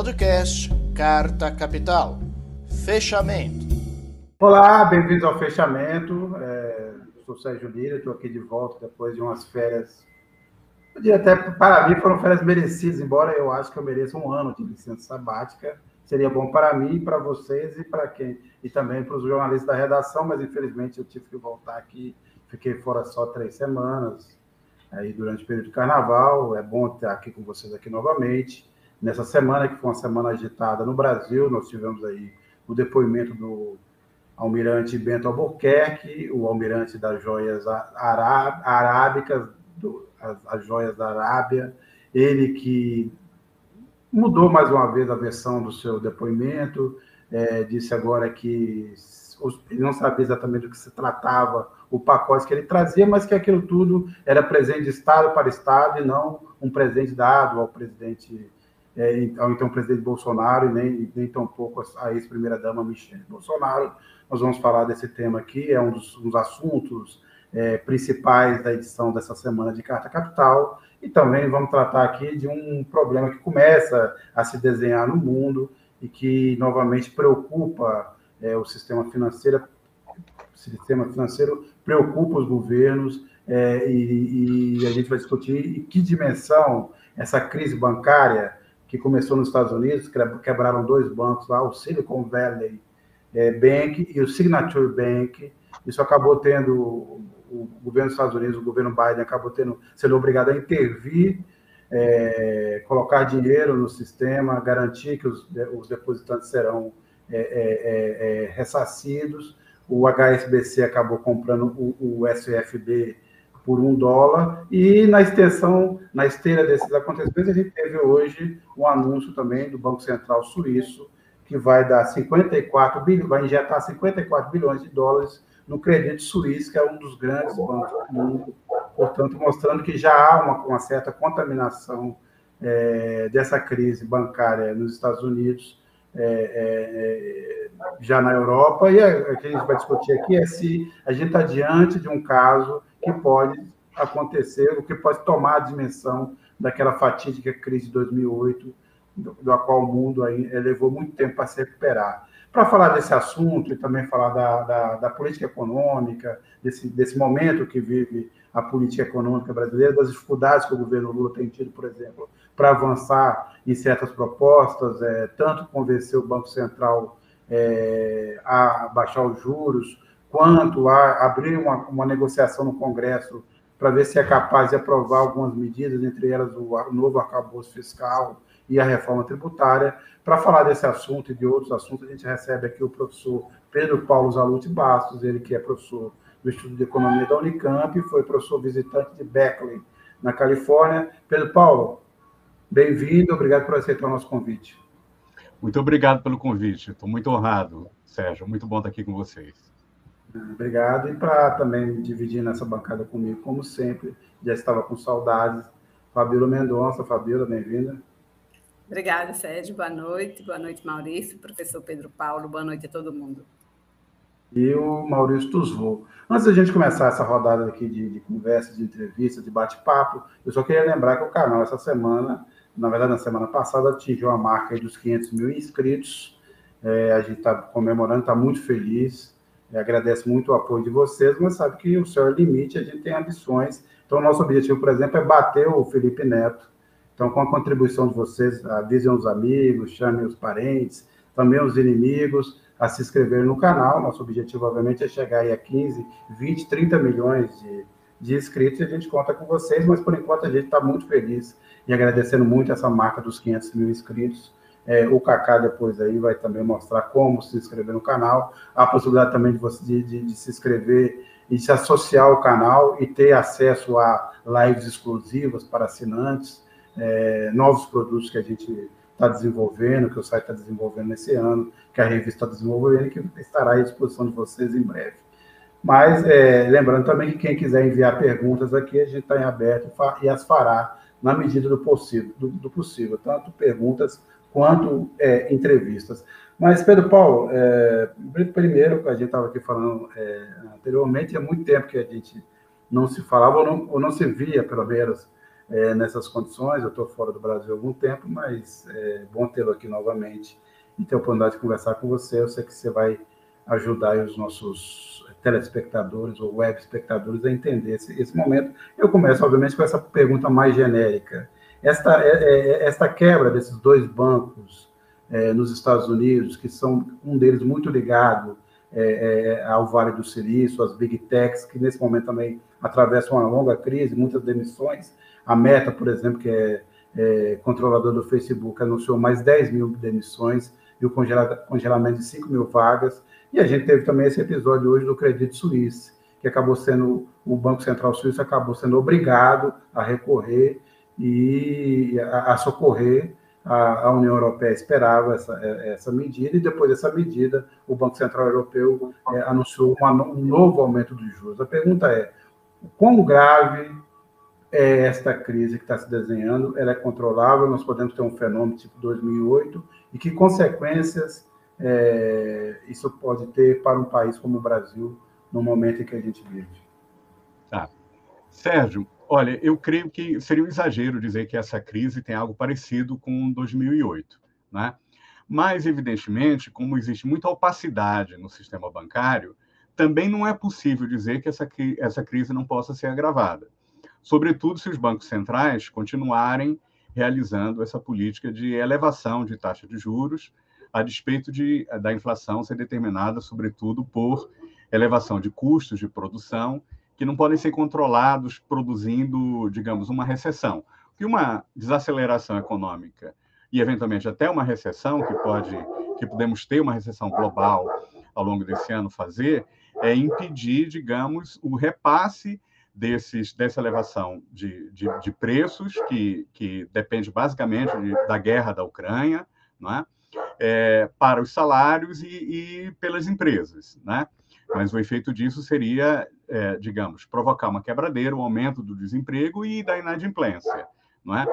Podcast Carta Capital. Fechamento. Olá, bem-vindos ao Fechamento. É, sou Sérgio Lira, estou aqui de volta depois de umas férias. Eu diria até para mim foram férias merecidas, embora eu acho que eu mereça um ano de licença sabática. Seria bom para mim, para vocês e para quem e também para os jornalistas da redação, mas infelizmente eu tive que voltar aqui. Fiquei fora só três semanas aí durante o período de carnaval. É bom estar aqui com vocês aqui novamente. Nessa semana, que foi uma semana agitada no Brasil, nós tivemos aí o depoimento do almirante Bento Albuquerque, o almirante das joias arábicas, do, as, as joias da Arábia, ele que mudou mais uma vez a versão do seu depoimento, é, disse agora que ele não sabia exatamente do que se tratava o pacote que ele trazia, mas que aquilo tudo era presente de Estado para Estado e não um presente dado ao presidente, é, ao então presidente Bolsonaro e nem, nem tampouco a ex-primeira-dama Michelle Bolsonaro. Nós vamos falar desse tema aqui, é um dos, um dos assuntos é, principais da edição dessa semana de Carta Capital, e também vamos tratar aqui de um problema que começa a se desenhar no mundo e que novamente preocupa é, o sistema financeiro, sistema financeiro preocupa os governos é, e, e, a gente vai discutir em que dimensão essa crise bancária que começou nos Estados Unidos, quebraram dois bancos lá, o Silicon Valley é, Bank e o Signature Bank. Isso acabou tendo o governo dos Estados Unidos, o governo Biden acabou tendo sendo obrigado a intervir, é, colocar dinheiro no sistema, garantir que os, os depositantes serão é, é, é, é ressarcidos o HSBC acabou comprando o, o SFB por um dólar, e na extensão, na esteira desses acontecimentos, a gente teve hoje um anúncio também do Banco Central Suíço, que vai dar 54 bilhões, vai injetar 54 bilhões de dólares no crédito suíço, que é um dos grandes bancos do mundo, portanto, mostrando que já há uma, uma certa contaminação é, dessa crise bancária nos Estados Unidos é, é, é, já na Europa, e o que a gente vai discutir aqui é se a gente está diante de um caso que pode acontecer, o que pode tomar a dimensão daquela fatídica crise de 2008, do, da qual o mundo aí levou muito tempo para se recuperar. Para falar desse assunto e também falar da, da, da, política econômica, desse, desse momento que vive a política econômica brasileira, das dificuldades que o governo Lula tem tido, por exemplo, para avançar em certas propostas, é, tanto convencer o Banco Central é, a baixar os juros, quanto a abrir uma, uma negociação no Congresso para ver se é capaz de aprovar algumas medidas, entre elas o, novo arcabouço fiscal e a reforma tributária. Para falar desse assunto e de outros assuntos, a gente recebe aqui o professor Pedro Paulo Zalute Bastos, ele que é professor do Instituto de Economia da Unicamp, foi professor visitante de Berkeley, na Califórnia. Pedro Paulo, Bem-vindo, obrigado por aceitar o nosso convite. Muito obrigado pelo convite, estou muito honrado, Sérgio, muito bom estar aqui com vocês. Obrigado, e para também dividir nessa bancada comigo, como sempre, já estava com saudades, Fabíola Mendonça. Fabíola, bem-vinda. Obrigada, Sérgio, boa noite, boa noite, Maurício, professor Pedro Paulo, boa noite a todo mundo. E o Maurício Tuzvô. Antes da gente começar essa rodada aqui de, de conversa, de entrevista, de bate-papo, eu só queria lembrar que o canal, essa semana, na verdade, na semana passada, atingiu a marca dos 500 mil inscritos. É, a gente está comemorando, está muito feliz. Agradece muito o apoio de vocês, mas sabe que o céu é limite, a gente tem ambições. Então, nosso objetivo, por exemplo, é bater o Felipe Neto. Então, com a contribuição de vocês, avisem os amigos, chamem os parentes, também os inimigos, a se inscrever no canal. Nosso objetivo, obviamente, é chegar aí a 15, 20, 30 milhões de, de inscritos e a gente conta com vocês, mas por enquanto a gente está muito feliz e agradecendo muito essa marca dos 500 mil inscritos. É, o Kaká depois aí vai também mostrar como se inscrever no canal, a possibilidade também de você de, de, de se inscrever e se associar ao canal e ter acesso a lives exclusivas para assinantes, é, novos produtos que a gente está desenvolvendo, que o site está desenvolvendo nesse ano, que a revista está desenvolvendo e que estará à disposição de vocês em breve. Mas, é, lembrando também que quem quiser enviar perguntas aqui, a gente está em aberto e as fará na medida do possível, do, do possível tanto perguntas quanto é, entrevistas. Mas, Pedro Paulo, é, primeiro, a gente estava aqui falando é, anteriormente, há muito tempo que a gente não se falava ou não, ou não se via, pelo menos, é, nessas condições. Eu estou fora do Brasil há algum tempo, mas é bom tê-lo aqui novamente e ter a oportunidade de conversar com você. Eu sei que você vai ajudar os nossos telespectadores ou web espectadores a entender esse, esse momento. Eu começo, obviamente, com essa pergunta mais genérica. Esta, é, é, esta quebra desses dois bancos é, nos Estados Unidos, que são um deles muito ligado é, é, ao Vale do Silício, as Big Techs, que nesse momento também atravessam uma longa crise, muitas demissões. A Meta, por exemplo, que é, é controlador do Facebook, anunciou mais 10 mil demissões e o congelamento de 5 mil vagas. E a gente teve também esse episódio hoje do Credit Suisse, que acabou sendo, o Banco Central Suíço acabou sendo obrigado a recorrer e a, a socorrer a, a, União Europeia esperava essa, essa medida, e depois dessa medida, o Banco Central Europeu é, anunciou uma, um novo aumento dos juros. A pergunta é: quão grave é esta crise que está se desenhando? Ela é controlável? Nós podemos ter um fenômeno tipo 2008? E que consequências é, isso pode ter para um país como o Brasil no momento em que a gente vive? Tá. Sérgio, olha, eu creio que seria um exagero dizer que essa crise tem algo parecido com 2008, né? Mas, evidentemente, como existe muita opacidade no sistema bancário, também não é possível dizer que essa, essa crise não possa ser agravada. Sobretudo se os bancos centrais continuarem realizando essa política de elevação de taxa de juros, a despeito de, da inflação ser determinada, sobretudo, por elevação de custos de produção, que não podem ser controlados produzindo, digamos, uma recessão. Que uma desaceleração econômica e, eventualmente, até uma recessão, que pode, que podemos ter uma recessão global ao longo desse ano fazer, é impedir, digamos, o repasse desses, dessa elevação de, de, de preços, que, que depende basicamente de, da guerra da Ucrânia, não é? É, para os salários e, e, pelas empresas. Né? Mas o efeito disso seria, é, digamos, provocar uma quebradeira, um aumento do desemprego e da inadimplência. Não é?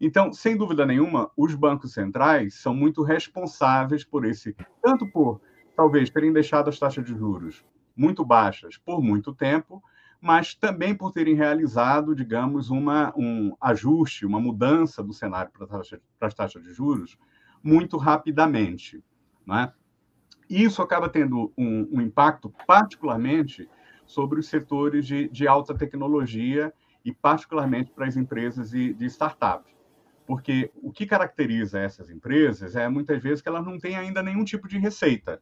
Então, sem dúvida nenhuma, os bancos centrais são muito responsáveis por esse, tanto por talvez terem deixado as taxas de juros muito baixas por muito tempo, mas também por terem realizado, digamos, uma, um ajuste, uma mudança do cenário para, taxa, para as taxas de juros muito rapidamente. Né? Isso acaba tendo um, um, impacto particularmente sobre os setores de, de, alta tecnologia e particularmente para as empresas de, de startup. Porque o que caracteriza essas empresas é, muitas vezes, que elas não têm ainda nenhum tipo de receita.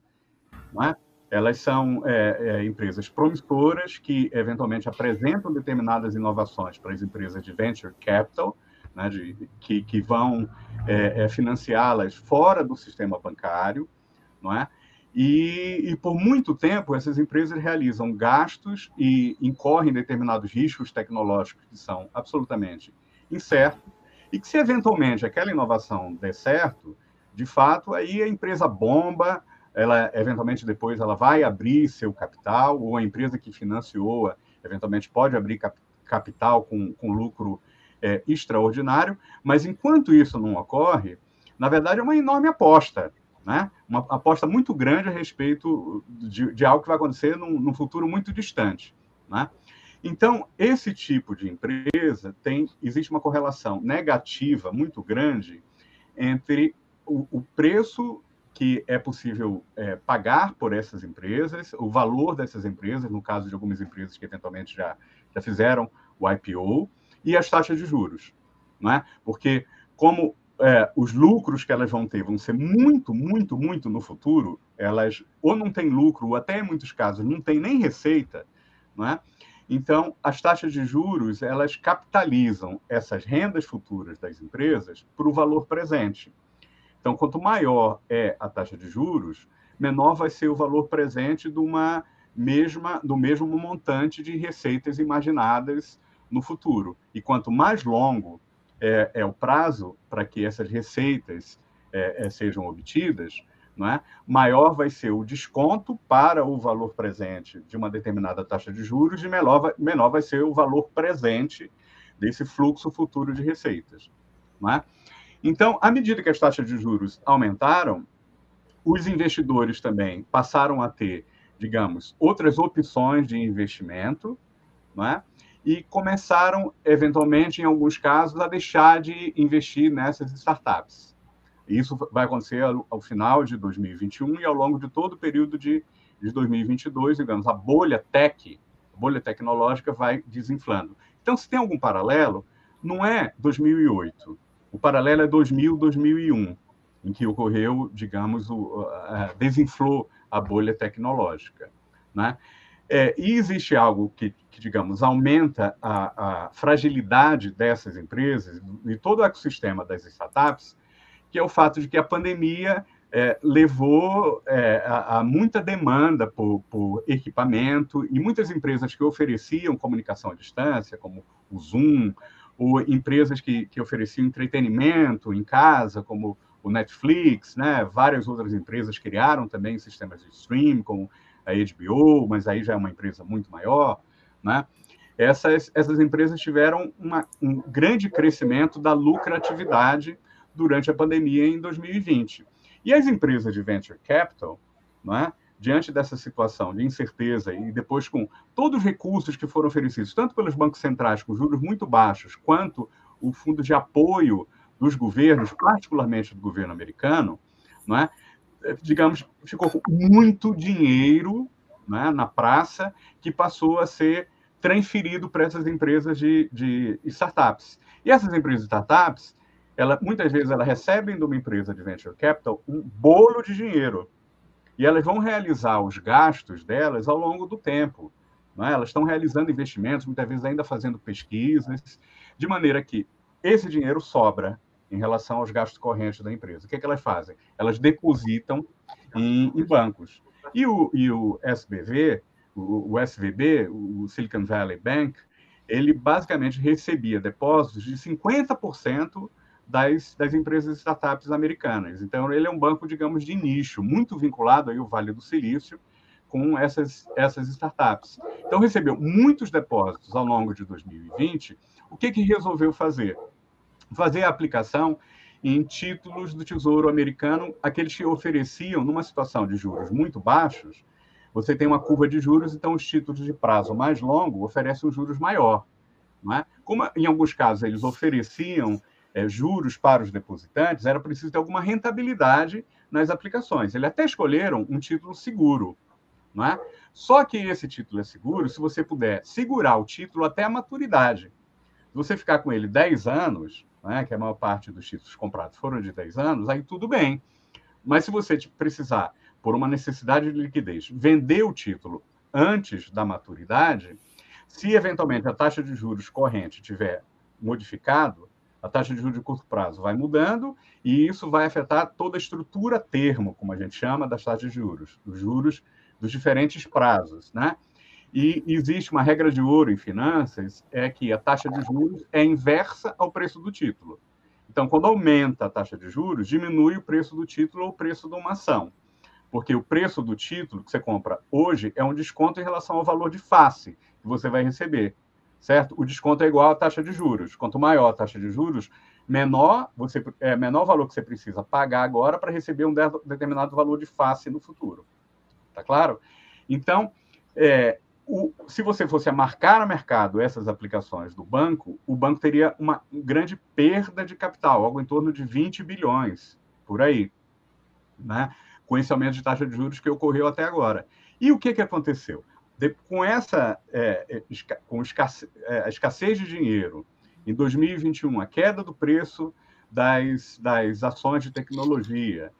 Não é? Elas são é, é, empresas promissoras que, eventualmente, apresentam determinadas inovações para as empresas de venture capital, né, de, que, que vão é, é, financiá-las fora do sistema bancário, não é? E, e, por muito tempo, essas empresas realizam gastos e incorrem determinados riscos tecnológicos que são absolutamente incertos, e que, se eventualmente aquela inovação der certo, de fato, aí a empresa bomba, ela eventualmente depois ela vai abrir seu capital, ou a empresa que financiou eventualmente pode abrir cap capital com, com lucro é, extraordinário, mas enquanto isso não ocorre, na verdade é uma enorme aposta, né? uma aposta muito grande a respeito de, de algo que vai acontecer num, num futuro muito distante. Né? Então, esse tipo de empresa tem, existe uma correlação negativa muito grande entre o, o preço que é possível é, pagar por essas empresas, o valor dessas empresas, no caso de algumas empresas que eventualmente já, já fizeram o IPO, e as taxas de juros. Né? Porque, como é, os lucros que elas vão ter vão ser muito, muito, muito no futuro, elas ou não têm lucro, ou até em muitos casos não têm nem receita, né? Então, as taxas de juros, elas capitalizam essas rendas futuras das empresas para o valor presente. Então, quanto maior é a taxa de juros, menor vai ser o valor presente de uma mesma, do mesmo montante de receitas imaginadas no futuro. E quanto mais longo é, é o prazo para que essas receitas é, é, sejam obtidas, é? maior vai ser o desconto para o valor presente de uma determinada taxa de juros e menor vai, menor vai ser o valor presente desse fluxo futuro de receitas. É? Então, à medida que as taxas de juros aumentaram, os investidores também passaram a ter, digamos, outras opções de investimento, é? E começaram, eventualmente, em alguns casos, a deixar de investir nessas startups. Isso vai acontecer ao, final de 2021 e ao longo de todo o período de, de 2022, digamos, a bolha tech, a bolha tecnológica vai desinflando. Então, se tem algum paralelo, não é 2008, o paralelo é 2000, 2001, em que ocorreu, digamos, o, a, desinflou a bolha tecnológica. Né? É, e existe algo que, que digamos, aumenta a, a, fragilidade dessas empresas e todo o ecossistema das startups, que é o fato de que a pandemia é, levou é, a, a, muita demanda por, por, equipamento e muitas empresas que ofereciam comunicação à distância, como o Zoom, ou empresas que, que ofereciam entretenimento em casa, como o Netflix, né? várias outras empresas criaram também sistemas de stream, como a HBO, mas aí já é uma empresa muito maior, né? Essas, essas empresas tiveram uma, um grande crescimento da lucratividade durante a pandemia em 2020. E as empresas de venture capital, né, diante dessa situação de incerteza e depois com todos os recursos que foram oferecidos, tanto pelos bancos centrais com juros muito baixos, quanto o fundo de apoio dos governos, particularmente do governo americano, não é? Digamos, ficou muito dinheiro né, na praça que passou a ser transferido para essas empresas de, de startups. E essas empresas de startups, ela, muitas vezes elas recebem de uma empresa de venture capital um bolo de dinheiro. E elas vão realizar os gastos delas ao longo do tempo. É? Elas estão realizando investimentos, muitas vezes ainda fazendo pesquisas, de maneira que esse dinheiro sobra em relação aos gastos correntes da empresa. O que, é que elas fazem? Elas depositam em, em bancos. E o, e o SBV, o, o SVB, o Silicon Valley Bank, ele basicamente recebia depósitos de 50% das, das empresas startups americanas. Então, ele é um banco, digamos, de nicho, muito vinculado aí ao Vale do Silício com essas, essas startups. Então, recebeu muitos depósitos ao longo de 2020. O que, que resolveu fazer? Fazer a aplicação em títulos do Tesouro Americano, aqueles que ofereciam, numa situação de juros muito baixos, você tem uma curva de juros, então os títulos de prazo mais longo oferecem um juros maior. Não é? Como em alguns casos eles ofereciam é, juros para os depositantes, era preciso ter alguma rentabilidade nas aplicações. Eles até escolheram um título seguro. Não é? Só que esse título é seguro se você puder segurar o título até a maturidade. Se você ficar com ele 10 anos, né, que a maior parte dos títulos comprados foram de 10 anos, aí tudo bem. Mas se você precisar, por uma necessidade de liquidez, vender o título antes da maturidade, se eventualmente a taxa de juros corrente tiver modificado, a taxa de juros de curto prazo vai mudando e isso vai afetar toda a estrutura termo, como a gente chama, das taxas de juros, dos juros dos diferentes prazos, né? E existe uma regra de ouro em finanças, é que a taxa de juros é inversa ao preço do título. Então, quando aumenta a taxa de juros, diminui o preço do título ou o preço de uma ação. Porque o preço do título que você compra hoje é um desconto em relação ao valor de face que você vai receber, certo? O desconto é igual à taxa de juros. Quanto maior a taxa de juros, menor você é menor o valor que você precisa pagar agora para receber um determinado valor de face no futuro. Tá claro? Então, é, o, se você fosse a marcar no mercado essas aplicações do banco, o banco teria uma grande perda de capital, algo em torno de 20 bilhões, por aí, né? com esse aumento de taxa de juros que ocorreu até agora. E o que, que aconteceu? De, com essa é, é esca, com escasse, é, a escassez de dinheiro, em 2021, a queda do preço das, das ações de tecnologia,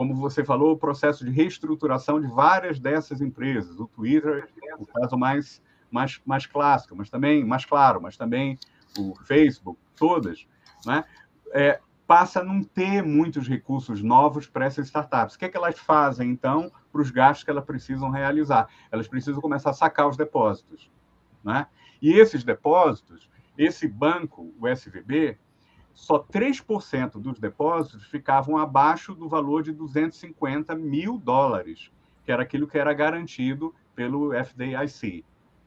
como você falou, o processo de reestruturação de várias dessas empresas. O Twitter, o caso mais, mais, mais clássico, mas também mais claro, mas também o Facebook, todas, né? É, passa a não ter muitos recursos novos para essas startups. O que, é que elas fazem, então, para os gastos que elas precisam realizar? Elas precisam começar a sacar os depósitos. Né? E esses depósitos, esse banco, o SVB, só 3% dos depósitos ficavam abaixo do valor de 250 mil dólares, que era aquilo que era garantido pelo FDIC.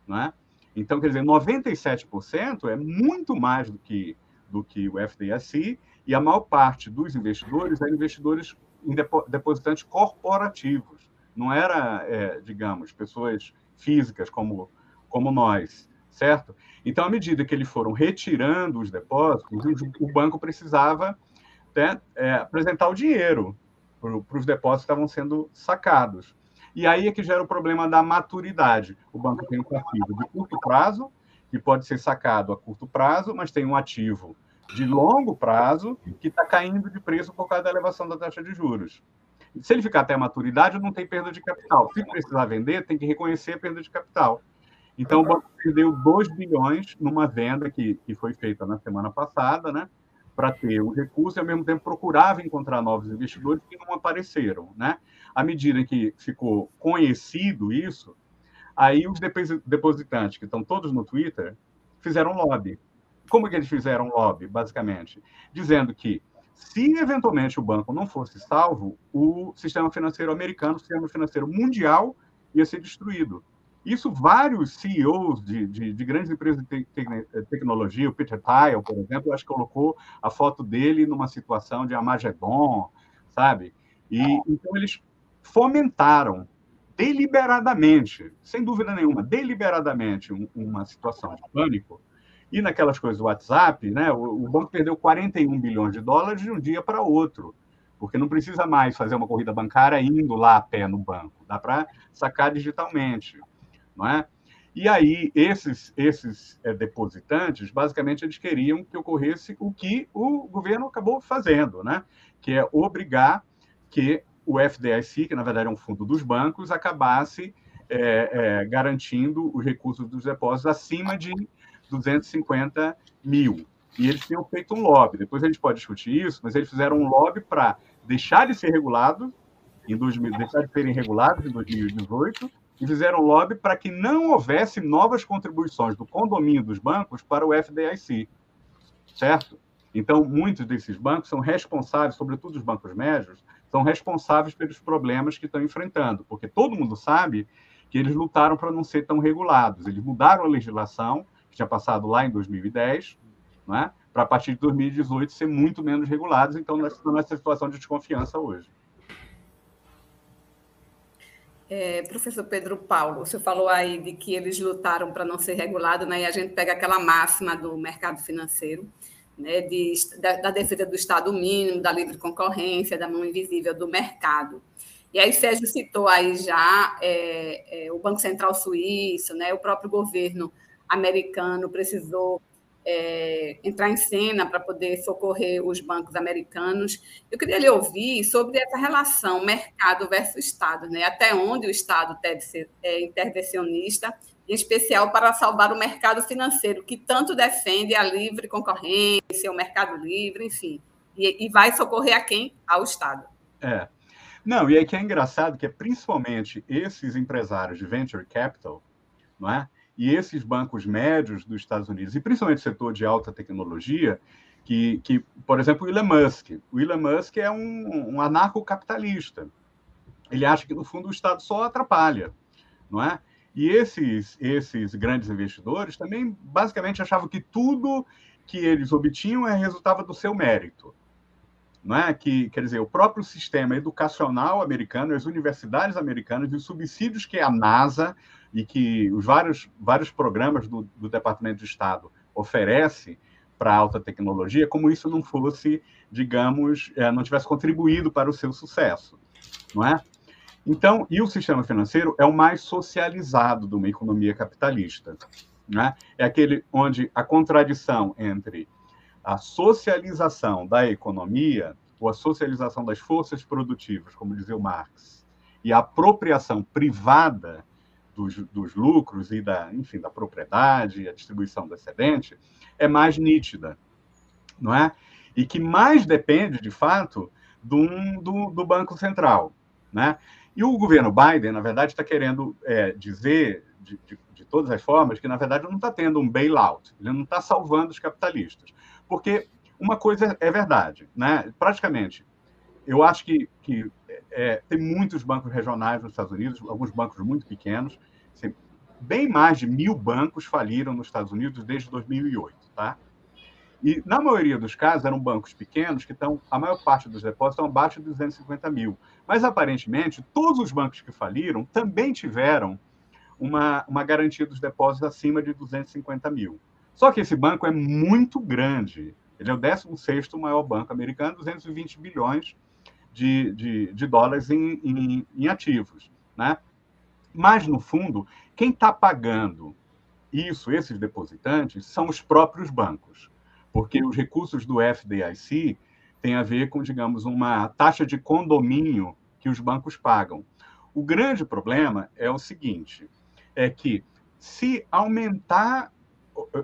Né? Então, quer dizer, 97% é muito mais do que, do que o FDIC, e a maior parte dos investidores eram investidores em depositantes corporativos. Não era, é, digamos, pessoas físicas como, como nós, certo? Então, à medida que eles foram retirando os depósitos, o banco precisava né, é, apresentar o dinheiro para os depósitos que estavam sendo sacados. E aí é que gera o problema da maturidade. O banco tem um ativo de curto prazo, que pode ser sacado a curto prazo, mas tem um ativo de longo prazo que está caindo de preço por causa da elevação da taxa de juros. Se ele ficar até a maturidade, não tem perda de capital. Se precisar vender, tem que reconhecer a perda de capital. Então, o banco perdeu 2 bilhões numa venda que, que foi feita na semana passada, né? para ter o recurso e, ao mesmo tempo, procurava encontrar novos investidores que não apareceram. Né? À medida que ficou conhecido isso, aí os depositantes, que estão todos no Twitter, fizeram lobby. Como que eles fizeram lobby, basicamente? Dizendo que, se eventualmente o banco não fosse salvo, o sistema financeiro americano, o sistema financeiro mundial, ia ser destruído. Isso vários CEOs de, de, de grandes empresas de te, tecnologia, o Peter Thiel, por exemplo, acho que colocou a foto dele numa situação de Armagedon, sabe? E então eles fomentaram deliberadamente, sem dúvida nenhuma, deliberadamente um, uma situação de pânico. E naquelas coisas do WhatsApp, né, o, o banco perdeu 41 bilhões de dólares de um dia para outro porque não precisa mais fazer uma corrida bancária indo lá a pé no banco, dá para sacar digitalmente não é? E aí, esses, esses é, depositantes, basicamente, eles queriam que ocorresse o que o governo acabou fazendo, né? que é obrigar que o FDIC, que na verdade é um fundo dos bancos, acabasse é, é, garantindo os recursos dos depósitos acima de 250 mil. E eles tinham feito um lobby, depois a gente pode discutir isso, mas eles fizeram um lobby para deixar de ser regulado, em 2000, deixar de serem regulados em 2018 e fizeram lobby para que não houvesse novas contribuições do condomínio dos bancos para o FDIC, certo? Então, muitos desses bancos são responsáveis, sobretudo os bancos médios, são responsáveis pelos problemas que estão enfrentando, porque todo mundo sabe que eles lutaram para não ser tão regulados. Eles mudaram a legislação, que tinha passado lá em 2010, né, para a partir de 2018 ser muito menos regulados, então nós estamos nessa situação de desconfiança hoje. É, professor Pedro Paulo, senhor falou aí de que eles lutaram para não ser regulado, né? E a gente pega aquela máxima do mercado financeiro, né? De, da, da, defesa do Estado mínimo, da livre concorrência, da mão invisível do mercado. E aí Sérgio citou aí já é, é, o Banco Central Suíço, né? O próprio governo americano precisou é, entrar em cena para poder socorrer os bancos americanos. Eu queria lhe ouvir sobre essa relação mercado versus Estado, né? até onde o Estado deve ser é, intervencionista, em especial para salvar o mercado financeiro, que tanto defende a livre concorrência, o mercado livre, enfim, e, e vai socorrer a quem? Ao Estado. É. Não, e aí que é engraçado que é principalmente esses empresários de venture capital, não é? E esses bancos médios dos Estados Unidos, e principalmente o setor de alta tecnologia, que, que por exemplo, o Elon Musk. O Elon Musk é um, um anarcocapitalista. Ele acha que, no fundo, o Estado só atrapalha, não é? E esses, esses grandes investidores também, basicamente, achavam que tudo que eles obtinham é resultado do seu mérito. Não é? Que, quer dizer, o próprio sistema educacional americano, as universidades americanas e os subsídios que a NASA e que os vários, vários programas do, do Departamento de Estado oferece para a alta tecnologia, como isso não fosse, digamos, é, não tivesse contribuído para o seu sucesso, não é? Então, e o sistema financeiro é o mais socializado de uma economia capitalista, né? É aquele onde a contradição entre a socialização da economia ou a socialização das forças produtivas, como dizia o Marx, e a apropriação privada dos, dos lucros e da, enfim, da propriedade, a distribuição do excedente, é mais nítida, não é? E que mais depende, de fato, do, do, do Banco Central, né? E o governo Biden, na verdade, está querendo é, dizer, de, de, de, todas as formas, que, na verdade, não está tendo um bailout, ele não está salvando os capitalistas. Porque uma coisa é verdade, né? praticamente, eu acho que, que é, tem muitos bancos regionais nos Estados Unidos, alguns bancos muito pequenos. Assim, bem mais de mil bancos faliram nos Estados Unidos desde 2008, tá? E, na maioria dos casos, eram bancos pequenos que estão, a maior parte dos depósitos estão abaixo de 250 mil. Mas, aparentemente, todos os bancos que faliram também tiveram uma, uma garantia dos depósitos acima de 250 mil. Só que esse banco é muito grande. Ele é o 16 maior banco americano, 220 bilhões de, de, de dólares em, em, em ativos. Né? Mas, no fundo, quem está pagando isso, esses depositantes, são os próprios bancos, porque os recursos do FDIC têm a ver com, digamos, uma taxa de condomínio que os bancos pagam. O grande problema é o seguinte: é que se aumentar,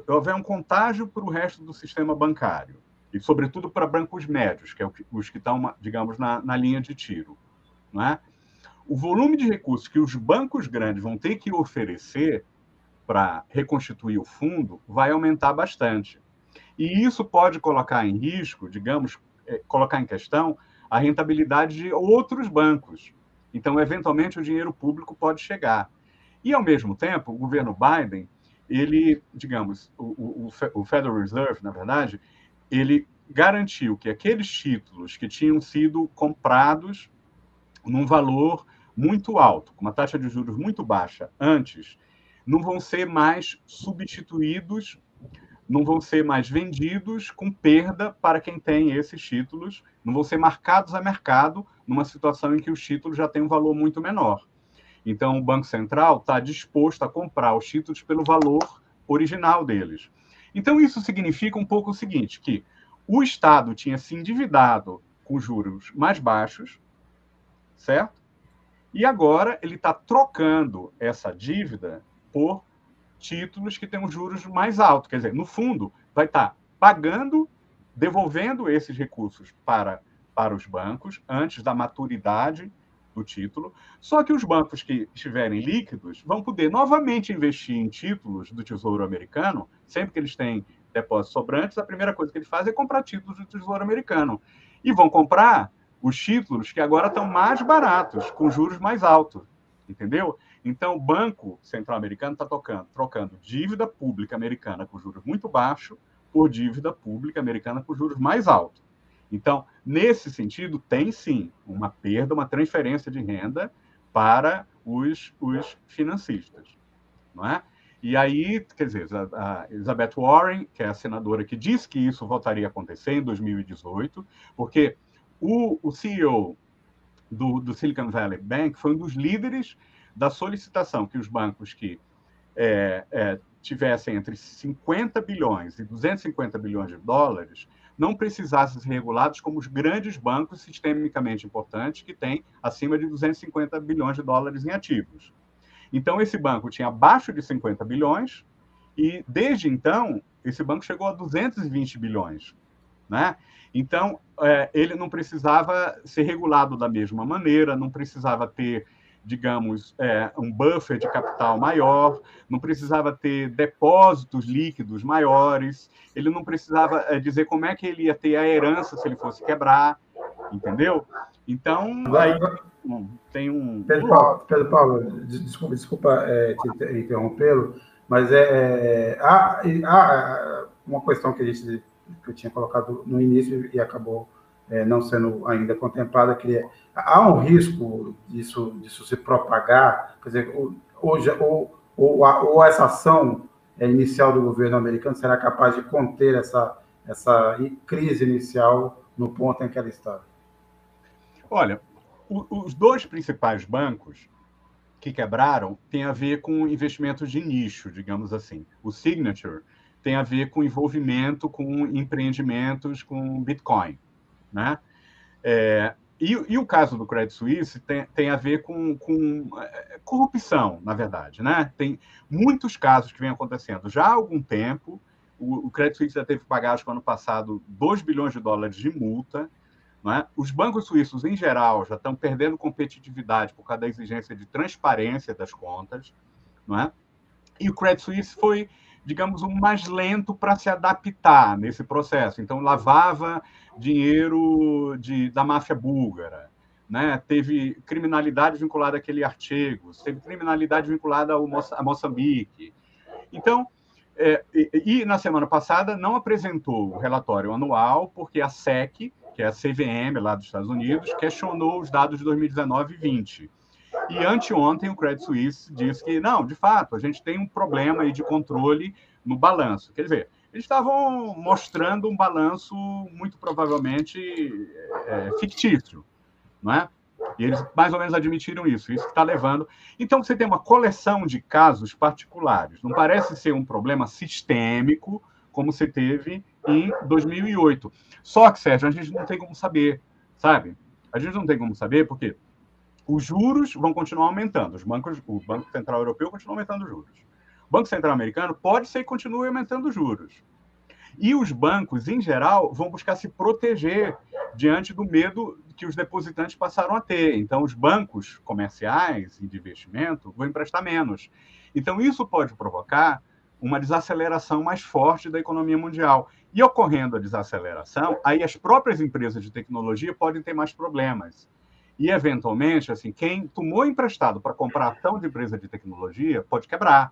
houver um contágio para o resto do sistema bancário, e sobretudo para bancos médios, que é os que estão, digamos, na, na linha de tiro, é? o volume de recursos que os bancos grandes vão ter que oferecer para reconstituir o fundo vai aumentar bastante. E isso pode colocar em risco, digamos, é, colocar em questão a rentabilidade de outros bancos. Então, eventualmente, o dinheiro público pode chegar. E, ao mesmo tempo, o governo Biden, ele, digamos, o, o, o Federal Reserve, na verdade, ele garantiu que aqueles títulos que tinham sido comprados num valor muito alto, com uma taxa de juros muito baixa antes, não vão ser mais substituídos, não vão ser mais vendidos com perda para quem tem esses títulos, não vão ser marcados a mercado numa situação em que os títulos já têm um valor muito menor. Então, o Banco Central está disposto a comprar os títulos pelo valor original deles. Então, isso significa um pouco o seguinte, que o Estado tinha se endividado com juros mais baixos, certo? E agora ele está trocando essa dívida por títulos que têm um juros mais altos. Quer dizer, no fundo, vai estar tá pagando, devolvendo esses recursos para, para os bancos antes da maturidade do título. Só que os bancos que estiverem líquidos vão poder novamente investir em títulos do Tesouro Americano, sempre que eles têm depósitos sobrantes, a primeira coisa que eles fazem é comprar títulos do Tesouro Americano. E vão comprar os títulos que agora estão mais baratos, com juros mais altos, entendeu? Então, o Banco Central Americano está trocando dívida pública americana com juros muito baixos por dívida pública americana com juros mais altos. Então, nesse sentido, tem sim uma perda, uma transferência de renda para os, os financistas, não é? E aí, quer dizer, a, Elizabeth Warren, que é a senadora que disse que isso voltaria a acontecer em 2018, porque o, o CEO do, do Silicon Valley Bank foi um dos líderes da solicitação que os bancos que é, é, tivessem entre 50 bilhões e 250 bilhões de dólares não precisassem ser regulados como os grandes bancos sistemicamente importantes que têm acima de 250 bilhões de dólares em ativos. Então, esse banco tinha abaixo de 50 bilhões e, desde então, esse banco chegou a 220 bilhões. Né? Então, é, ele não precisava ser regulado da mesma maneira, não precisava ter, digamos, é, um buffer de capital maior, não precisava ter depósitos líquidos maiores, ele não precisava é, dizer como é que ele ia ter a herança se ele fosse quebrar, entendeu? Então, aí tem um. Pedro Paulo, Pedro Paulo desculpa, desculpa é, te interrompê-lo, mas é, é há, há uma questão que a gente que eu tinha colocado no início e acabou é, não sendo ainda contemplada, que é, há um risco disso, disso se propagar, quer dizer, hoje, ou, ou, ou essa ação é, inicial do governo americano será capaz de conter essa, essa crise inicial no ponto em que ela está? Olha, os dois principais bancos que quebraram têm a ver com investimentos de nicho, digamos assim. O Signature tem a ver com envolvimento com empreendimentos com Bitcoin, né? É, e, e, o caso do Credit Suisse tem, tem a ver com, com, é, corrupção, na verdade, né? Tem muitos casos que vêm acontecendo já há algum tempo. O, o Credit Suisse já teve que pagar, acho que ano passado, 2 bilhões de dólares de multa. É? Os bancos suíços, em geral, já estão perdendo competitividade por causa da exigência de transparência das contas. Não é? E o Credit Suisse foi digamos, um mais lento para se adaptar nesse processo. Então, lavava dinheiro de, da máfia búlgara, né? teve criminalidade vinculada àquele artigo, teve criminalidade vinculada ao Mo a Moçambique. Então, é, e, e, na semana passada não apresentou o relatório anual, porque a SEC, que é a CVM lá dos Estados Unidos, questionou os dados de 2019 e 20. E anteontem o Credit Suisse disse que, não, de fato, a gente tem um problema aí de controle no balanço. Quer dizer, eles estavam mostrando um balanço muito provavelmente é, fictício, não é? E eles mais ou menos admitiram isso, isso que está levando. Então, você tem uma coleção de casos particulares. Não parece ser um problema sistêmico, como você teve em 2008. Só que, Sérgio, a gente não tem como saber, sabe? A gente não tem como saber porque os juros vão continuar aumentando. Os bancos, o Banco Central Europeu continua aumentando os juros. O Banco Central Americano pode ser que continue aumentando os juros. E os bancos, em geral, vão buscar se proteger diante do medo que os depositantes passaram a ter. Então, os bancos comerciais e de investimento vão emprestar menos. Então, isso pode provocar uma desaceleração mais forte da economia mundial. E ocorrendo a desaceleração, aí as próprias empresas de tecnologia podem ter mais problemas. E, eventualmente, assim, quem tomou emprestado para comprar ação de empresa de tecnologia pode quebrar.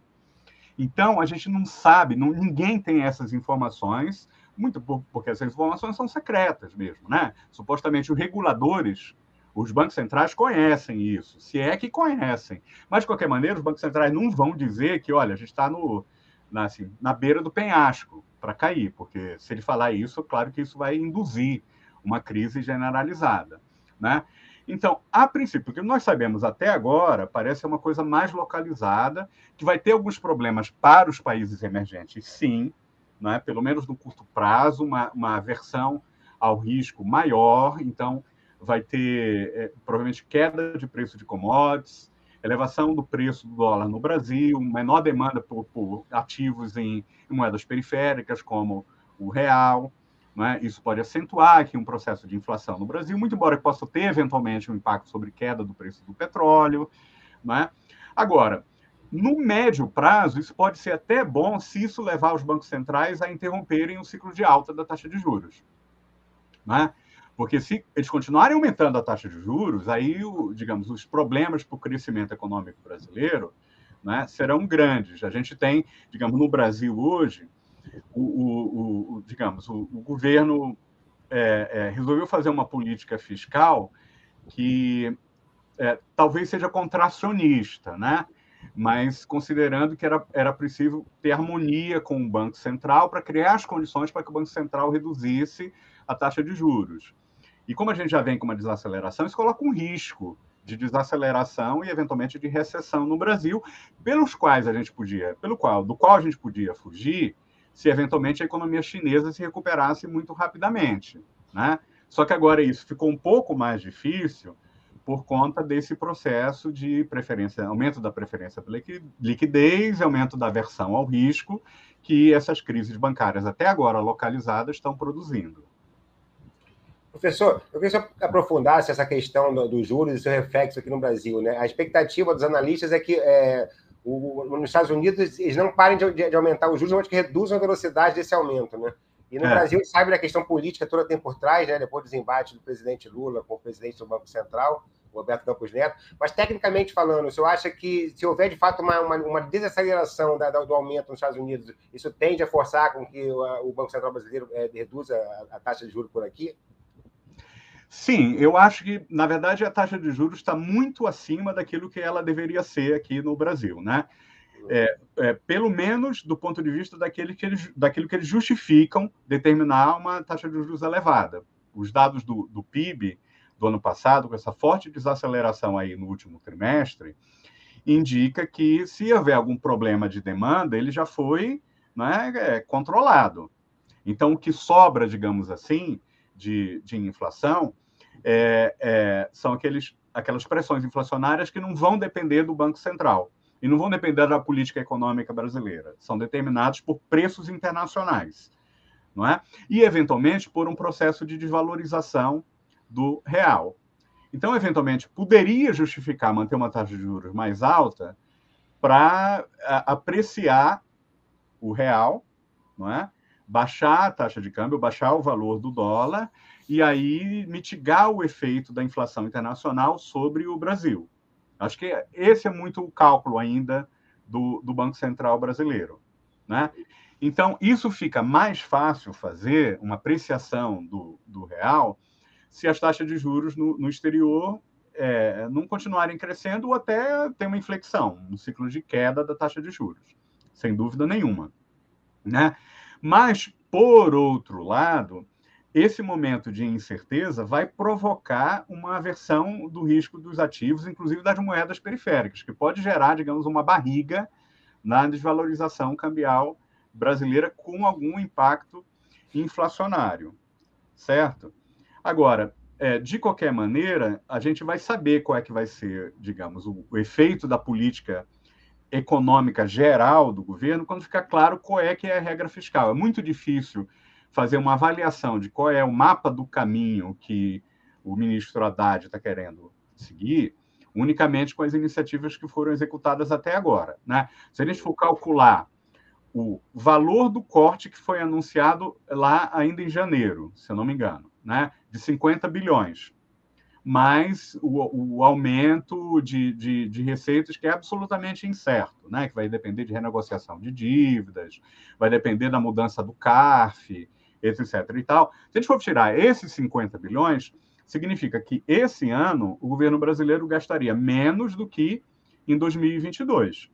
Então, a gente não sabe, não, ninguém tem essas informações, muito porque essas informações são secretas mesmo, né? Supostamente os reguladores, os bancos centrais conhecem isso, se é que conhecem. Mas, de qualquer maneira, os bancos centrais não vão dizer que, olha, a gente está no, na, assim, na beira do penhasco para cair, porque se ele falar isso, claro que isso vai induzir uma crise generalizada, né? Então, a princípio, o que nós sabemos até agora parece uma coisa mais localizada, que vai ter alguns problemas para os países emergentes, sim, né? pelo menos no curto prazo, uma, uma aversão ao risco maior, então vai ter é, provavelmente queda de preço de commodities, elevação do preço do dólar no Brasil, menor demanda por, por ativos em, em moedas periféricas, como o real, né? Isso pode acentuar aqui um processo de inflação no Brasil, muito embora possa ter eventualmente um impacto sobre queda do preço do petróleo. Né? Agora, no médio prazo, isso pode ser até bom se isso levar os bancos centrais a interromperem o ciclo de alta da taxa de juros. Né? Porque se eles continuarem aumentando a taxa de juros, aí, digamos, os problemas para o crescimento econômico brasileiro né, serão grandes. A gente tem, digamos, no Brasil hoje, o, o, o digamos, o, o governo é, é, resolveu fazer uma política fiscal que é, talvez seja contracionista, né? mas considerando que era, era preciso ter harmonia com o Banco Central para criar as condições para que o Banco Central reduzisse a taxa de juros. E como a gente já vem com uma desaceleração, isso coloca um risco de desaceleração e eventualmente de recessão no Brasil, pelos quais a gente podia, pelo qual, do qual a gente podia fugir se eventualmente a economia chinesa se recuperasse muito rapidamente. Né? Só que agora isso ficou um pouco mais difícil por conta desse processo de preferência, aumento da preferência pela liquidez, aumento da aversão ao risco que essas crises bancárias até agora localizadas estão produzindo. Professor, eu queria que você aprofundasse essa questão dos do juros e seu reflexo aqui no Brasil. Né? A expectativa dos analistas é que é, o, nos Estados Unidos, eles não parem de, de, de aumentar os juros, mas que reduzam a velocidade desse aumento, né? E no é. Brasil, sabe da questão política toda tem por trás, né? Depois do embate do presidente Lula com o presidente do Banco Central, Roberto Campos Neto. Mas, tecnicamente falando, senhor acha que se houver, de fato, uma, uma, uma desaceleração da, da, do aumento nos Estados Unidos, isso tende a forçar com que o, o Banco Central brasileiro é, reduza a, a taxa de juros por aqui? Sim, eu acho que, na verdade, a taxa de juros está muito acima daquilo que ela deveria ser aqui no Brasil, né? É, é, pelo menos do ponto de vista daquele que eles, daquilo que eles justificam determinar uma taxa de juros elevada. Os dados do, do PIB do ano passado, com essa forte desaceleração aí no último trimestre, indica que se houver algum problema de demanda, ele já foi né, é, controlado. Então, o que sobra, digamos assim, de, de inflação é, é, são aqueles, aquelas pressões inflacionárias que não vão depender do Banco Central e não vão depender da política econômica brasileira. São determinados por preços internacionais, não é? E eventualmente por um processo de desvalorização do real. Então, eventualmente, poderia justificar manter uma taxa de juros mais alta para apreciar o real, não é? Baixar a taxa de câmbio, baixar o valor do dólar e aí mitigar o efeito da inflação internacional sobre o Brasil. Acho que esse é muito o cálculo ainda do, do Banco Central brasileiro. Né? Então, isso fica mais fácil fazer, uma apreciação do, do real, se as taxas de juros no, no exterior é, não continuarem crescendo ou até ter uma inflexão, um ciclo de queda da taxa de juros, sem dúvida nenhuma. Né? Mas, por outro lado, esse momento de incerteza vai provocar uma aversão do risco dos ativos, inclusive das moedas periféricas, que pode gerar, digamos, uma barriga na desvalorização cambial brasileira com algum impacto inflacionário, certo? Agora, é, de qualquer maneira, a gente vai saber qual é que vai ser, digamos, o, o, efeito da política econômica geral do governo quando ficar claro qual é que é a regra fiscal. É muito difícil fazer uma avaliação de qual é o mapa do caminho que o ministro Haddad está querendo seguir, unicamente com as iniciativas que foram executadas até agora. Né? Se a gente for calcular o valor do corte que foi anunciado lá ainda em janeiro, se eu não me engano, né? de 50 bilhões, mais o, o aumento de, de, de, receitas que é absolutamente incerto, né? que vai depender de renegociação de dívidas, vai depender da mudança do CARF, etc. e tal. Se a gente for tirar esses 50 bilhões, significa que esse ano o governo brasileiro gastaria menos do que em 2022.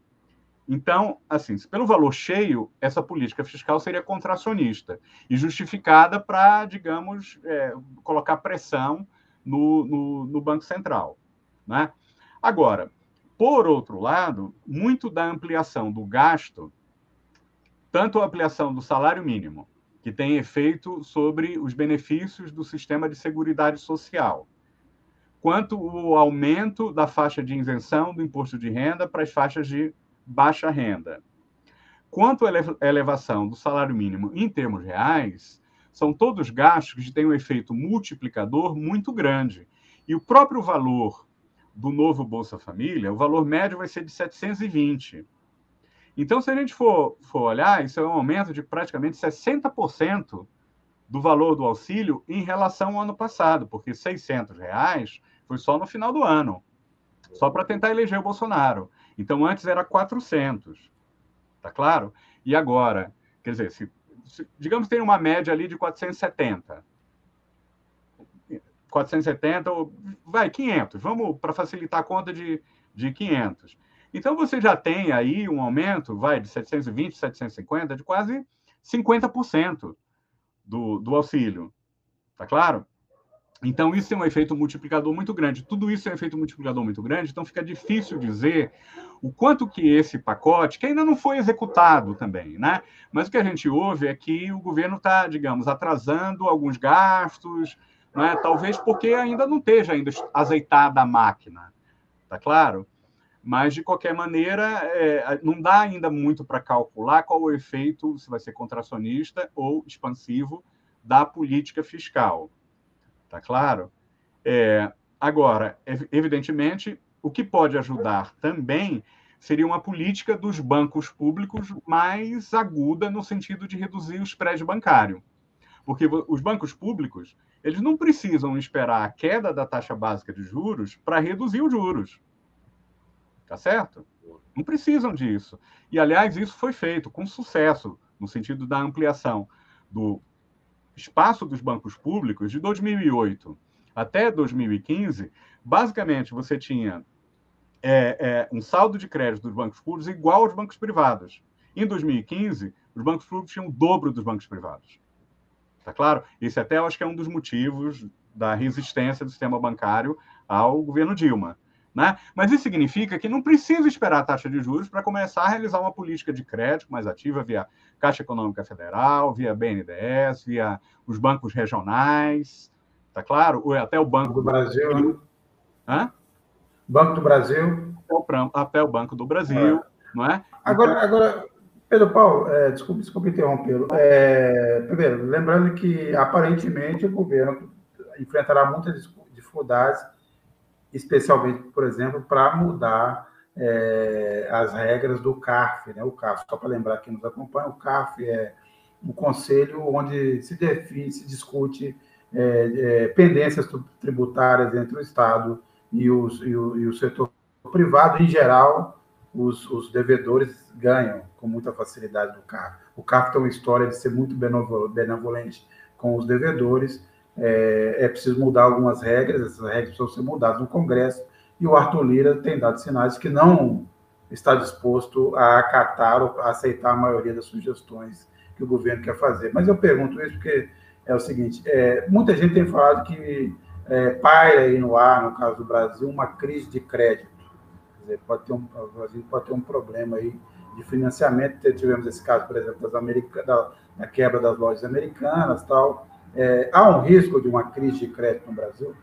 Então, assim, pelo valor cheio, essa política fiscal seria contracionista e justificada para, digamos, é, colocar pressão no, no, no, Banco Central. Né? Agora, por outro lado, muito da ampliação do gasto, tanto a ampliação do salário mínimo, que tem efeito sobre os benefícios do sistema de seguridade social, quanto o aumento da faixa de isenção do imposto de renda para as faixas de baixa renda. Quanto à elevação do salário mínimo em termos reais, são todos gastos que têm um efeito multiplicador muito grande. E o próprio valor do novo Bolsa Família, o valor médio vai ser de 720. Então, se a gente for, for olhar, isso é um aumento de praticamente 60% do valor do auxílio em relação ao ano passado, porque 600 reais foi só no final do ano, só para tentar eleger o Bolsonaro. Então, antes era 400, tá claro? E agora, quer dizer, se, digamos que tem uma média ali de 470. 470, vai, 500. Vamos para facilitar a conta de, de 500. Então, você já tem aí um aumento, vai, de 720, 750, de quase 50% do, do auxílio. Tá claro? Então, isso é um efeito multiplicador muito grande. Tudo isso é um efeito multiplicador muito grande, então fica difícil dizer o quanto que esse pacote, que ainda não foi executado também, né? Mas o que a gente ouve é que o governo está, digamos, atrasando alguns gastos, né? talvez porque ainda não esteja ainda azeitada a máquina, tá claro? Mas, de qualquer maneira, é, não dá ainda muito para calcular qual o efeito, se vai ser contracionista ou expansivo, da política fiscal. Tá claro? É, agora, evidentemente, o que pode ajudar também seria uma política dos bancos públicos mais aguda no sentido de reduzir o spread bancário. Porque os bancos públicos, eles não precisam esperar a queda da taxa básica de juros para reduzir os juros. Tá certo? Não precisam disso. E, aliás, isso foi feito com sucesso, no sentido da ampliação do espaço dos bancos públicos, de 2008 até 2015, basicamente você tinha é, é, um saldo de crédito dos bancos públicos igual aos bancos privados. Em 2015, os bancos públicos tinham o dobro dos bancos privados. Tá claro? Esse até eu acho que é um dos motivos da resistência do sistema bancário ao governo Dilma. Né? Mas isso significa que não precisa esperar a taxa de juros para começar a realizar uma política de crédito mais ativa via Caixa Econômica Federal, via BNDES, via os bancos regionais, tá claro? Até o Banco do Brasil. Né? Hã? Banco do Brasil. Até o Banco do Brasil, é. não é? Agora, então... agora Pedro Paulo, é, desculpe, desculpe interrompê-lo. É, primeiro, lembrando que aparentemente o governo enfrentará muitas dificuldades especialmente, por exemplo, para mudar é, as regras do CARF. Né? O CARF, só para lembrar quem nos acompanha, o CARF é o conselho onde se define, se discute é, é, pendências tributárias entre o Estado e, os, e, o, e o setor privado. Em geral, os, os, devedores ganham com muita facilidade do CARF. O CARF tem uma história de ser muito benevolente com os devedores é, é preciso mudar algumas regras, essas regras precisam ser mudadas no Congresso, e o Arthur Lira tem dado sinais que não está disposto a acatar ou a aceitar a maioria das sugestões que o governo quer fazer. Mas eu pergunto isso porque é o seguinte: é, muita gente tem falado que é, paira aí no ar, no caso do Brasil, uma crise de crédito. Quer dizer, pode ter um, o Brasil pode ter um problema aí de financiamento. Tivemos esse caso, por exemplo, das America, da, da quebra das lojas americanas tal. É, há um risco de uma crise de crédito no Brasil?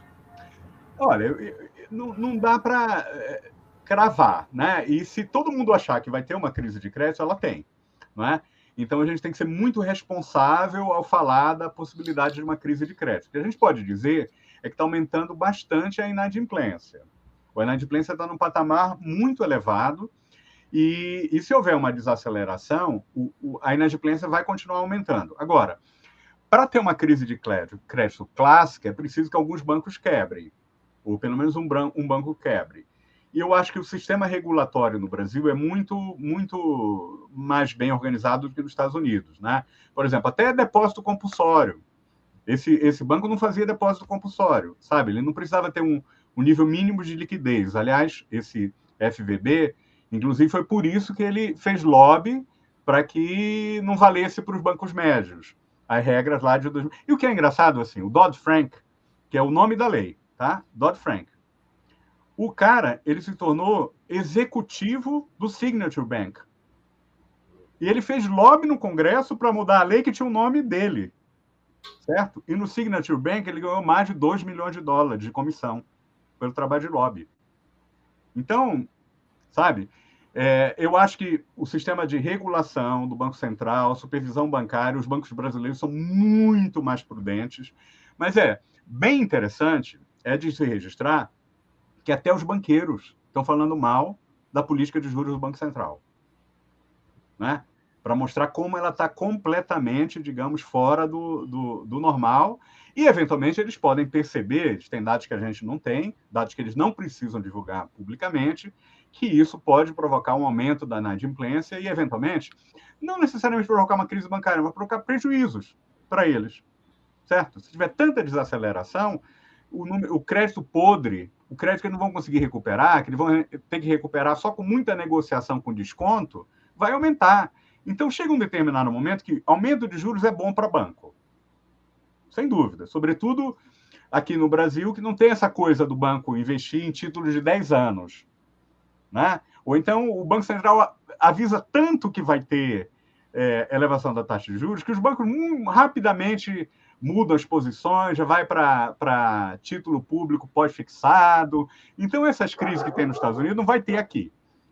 Olha, eu, eu, não, não dá para é, cravar, né? E se todo mundo achar que vai ter uma crise de crédito, ela tem, não é? Então a gente tem que ser muito responsável ao falar da possibilidade de uma crise de crédito. O que a gente pode dizer é que está aumentando bastante a inadimplência. A inadimplência está num patamar muito elevado e, e, se houver uma desaceleração, o, o, a inadimplência vai continuar aumentando. Agora, para ter uma crise de crédito, clássica, é preciso que alguns bancos quebrem, ou pelo menos um, um banco quebre. E eu acho que o sistema regulatório no Brasil é muito, muito mais bem organizado do que nos Estados Unidos. Né? Por exemplo, até depósito compulsório. Esse, esse banco não fazia depósito compulsório, sabe? Ele não precisava ter um, um nível mínimo de liquidez. Aliás, esse FVB, inclusive, foi por isso que ele fez lobby para que não valesse para os bancos médios as regras lá de 2000. E o que é engraçado, assim, o Dodd-Frank, que é o nome da lei, tá? Dodd-Frank. O cara, ele se tornou executivo do Signature Bank. E ele fez lobby no Congresso para mudar a lei que tinha o nome dele. Certo? E no Signature Bank ele ganhou mais de 2 milhões de dólares de comissão pelo trabalho de lobby. Então, sabe, é, eu acho que o sistema de regulação do Banco Central, supervisão bancária, os bancos brasileiros são muito mais prudentes. Mas é bem interessante é de se registrar que até os banqueiros estão falando mal da política de juros do Banco Central. Né? Para mostrar como ela está completamente, digamos, fora do, do, do, normal. E, eventualmente, eles podem perceber, eles têm dados que a gente não tem, dados que eles não precisam divulgar publicamente, que isso pode provocar um aumento da inadimplência e, eventualmente, não necessariamente provocar uma crise bancária, mas provocar prejuízos para eles. Certo? Se tiver tanta desaceleração, o, número, o crédito podre o crédito que eles não vão conseguir recuperar, que eles vão ter que recuperar só com muita negociação com desconto, vai aumentar. Então chega um determinado momento que aumento de juros é bom para banco. Sem dúvida. Sobretudo aqui no Brasil, que não tem essa coisa do banco investir em títulos de 10 anos. Né? Ou então o Banco Central avisa tanto que vai ter é, elevação da taxa de juros que os bancos hum, rapidamente mudam as posições, já vai para título público pós-fixado. Então, essas crises que tem nos Estados Unidos não vai ter aqui,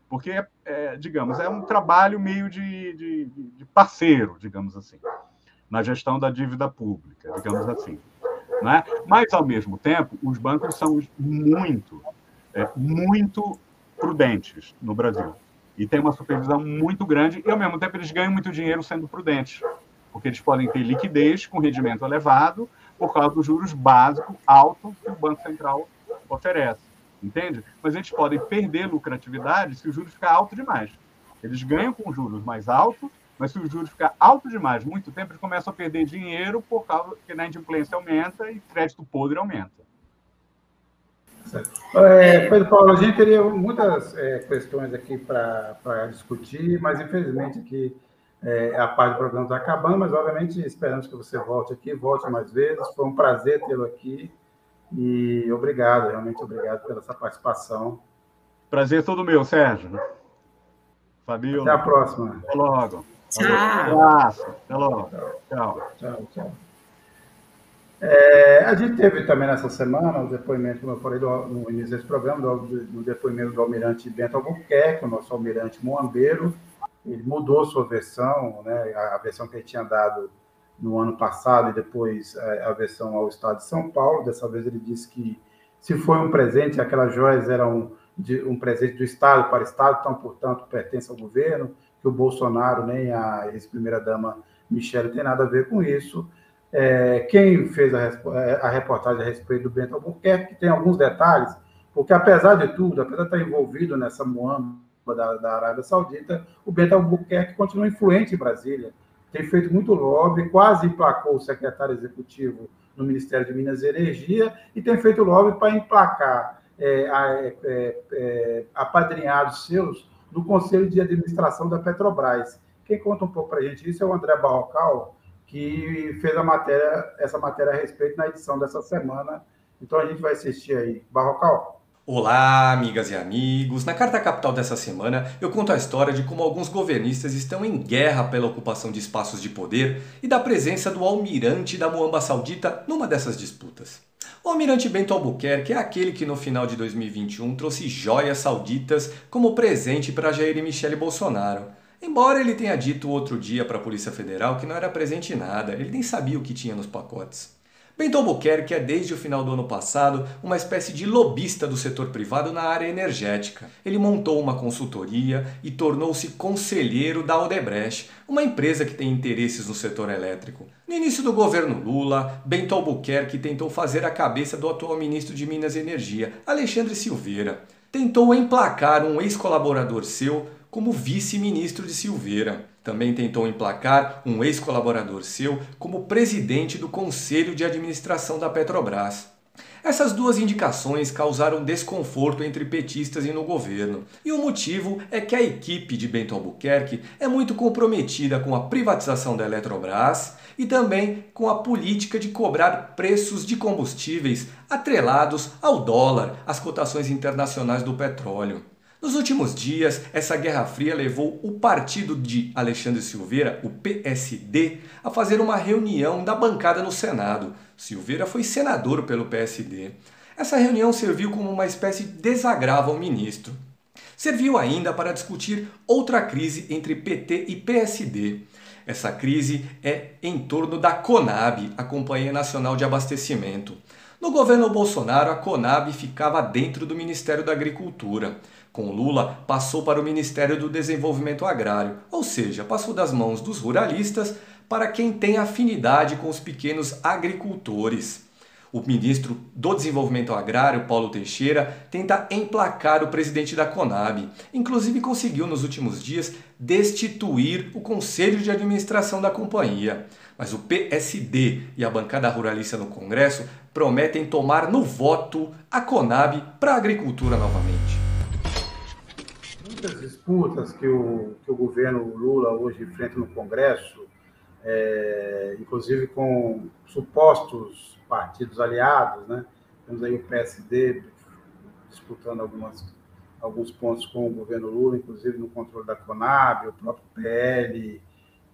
porque, é, é, digamos, é um trabalho meio de, de, de, parceiro, digamos assim, na gestão da dívida pública, digamos assim. Né? Mas, ao mesmo tempo, os bancos são muito, é, muito prudentes no Brasil. E tem uma supervisão muito grande, e, ao mesmo tempo, eles ganham muito dinheiro sendo prudentes porque eles podem ter liquidez com rendimento elevado por causa dos juros básicos altos que o Banco Central oferece. Entende? Mas eles podem perder lucratividade se o juros ficar alto demais. Eles ganham com juros mais altos, mas se o juros ficar alto demais, muito tempo, eles começam a perder dinheiro por causa que a inadimplência aumenta e crédito podre aumenta. É, Pedro Paulo, a gente teria muitas é, questões aqui para discutir, mas infelizmente aqui é, a parte do programa está acabando, mas obviamente esperamos que você volte aqui, volte mais vezes. Foi um prazer tê-lo aqui e obrigado, realmente obrigado pela sua participação. Prazer todo meu, Sérgio. Fabio. Até a próxima. Até logo. Tchau. Um abraço. Até logo. Tchau. Tchau, tchau. É, a gente teve também nessa semana o depoimento, como eu falei do, no início desse programa, do, do depoimento do almirante Bento Albuquerque, o nosso almirante Moambeiro, ele mudou sua versão, né, a versão que ele tinha dado no ano passado e depois é, a versão ao Estado de São Paulo. Dessa vez ele disse que se foi um presente, aquelas joias eram de, um presente do Estado para Estado, então, portanto, pertence ao governo, que o Bolsonaro nem a ex-primeira-dama Michele tem nada a ver com isso. É, quem fez a, é, a, reportagem a respeito do Bento Albuquerque, que tem alguns detalhes, porque apesar de tudo, apesar de estar envolvido nessa moamba da, da Arábia Saudita, o Bento Albuquerque continua influente em Brasília. Tem feito muito lobby, quase emplacou o secretário executivo no Ministério de Minas e Energia e tem feito lobby para emplacar é, é, é, apadrinhados seus no Conselho de Administração da Petrobras. Quem conta um pouco para a gente isso é o André Barrocal, que fez a matéria, essa matéria a respeito na edição dessa semana. Então a gente vai assistir aí. Barrocal. Olá, amigas e amigos! Na Carta Capital dessa semana, eu conto a história de como alguns governistas estão em guerra pela ocupação de espaços de poder e da presença do almirante da Moamba Saudita numa dessas disputas. O almirante Bento Albuquerque é aquele que no final de 2021 trouxe joias sauditas como presente para Jair e Michele Bolsonaro. Embora ele tenha dito outro dia para a Polícia Federal que não era presente nada, ele nem sabia o que tinha nos pacotes. Bento Albuquerque é desde o final do ano passado uma espécie de lobista do setor privado na área energética. Ele montou uma consultoria e tornou-se conselheiro da Odebrecht, uma empresa que tem interesses no setor elétrico. No início do governo Lula, Bento Albuquerque tentou fazer a cabeça do atual ministro de Minas e Energia, Alexandre Silveira. Tentou emplacar um ex-colaborador seu como vice-ministro de Silveira. Também tentou emplacar um ex-colaborador seu como presidente do Conselho de Administração da Petrobras. Essas duas indicações causaram desconforto entre petistas e no governo. E o motivo é que a equipe de Bento Albuquerque é muito comprometida com a privatização da Eletrobras e também com a política de cobrar preços de combustíveis atrelados ao dólar, às cotações internacionais do petróleo. Nos últimos dias, essa Guerra Fria levou o partido de Alexandre Silveira, o PSD, a fazer uma reunião da bancada no Senado. Silveira foi senador pelo PSD. Essa reunião serviu como uma espécie de desagravo ao ministro. Serviu ainda para discutir outra crise entre PT e PSD. Essa crise é em torno da CONAB, a Companhia Nacional de Abastecimento. No governo Bolsonaro, a CONAB ficava dentro do Ministério da Agricultura com Lula, passou para o Ministério do Desenvolvimento Agrário, ou seja, passou das mãos dos ruralistas para quem tem afinidade com os pequenos agricultores. O ministro do Desenvolvimento Agrário, Paulo Teixeira, tenta emplacar o presidente da Conab. Inclusive conseguiu nos últimos dias destituir o conselho de administração da companhia. Mas o PSD e a bancada ruralista no Congresso prometem tomar no voto a Conab para a agricultura novamente muitas disputas que o, que o governo Lula hoje enfrenta no Congresso, é, inclusive com supostos partidos aliados, né? Temos aí o PSD disputando algumas, alguns pontos com o governo Lula, inclusive no controle da Conab, o próprio PL,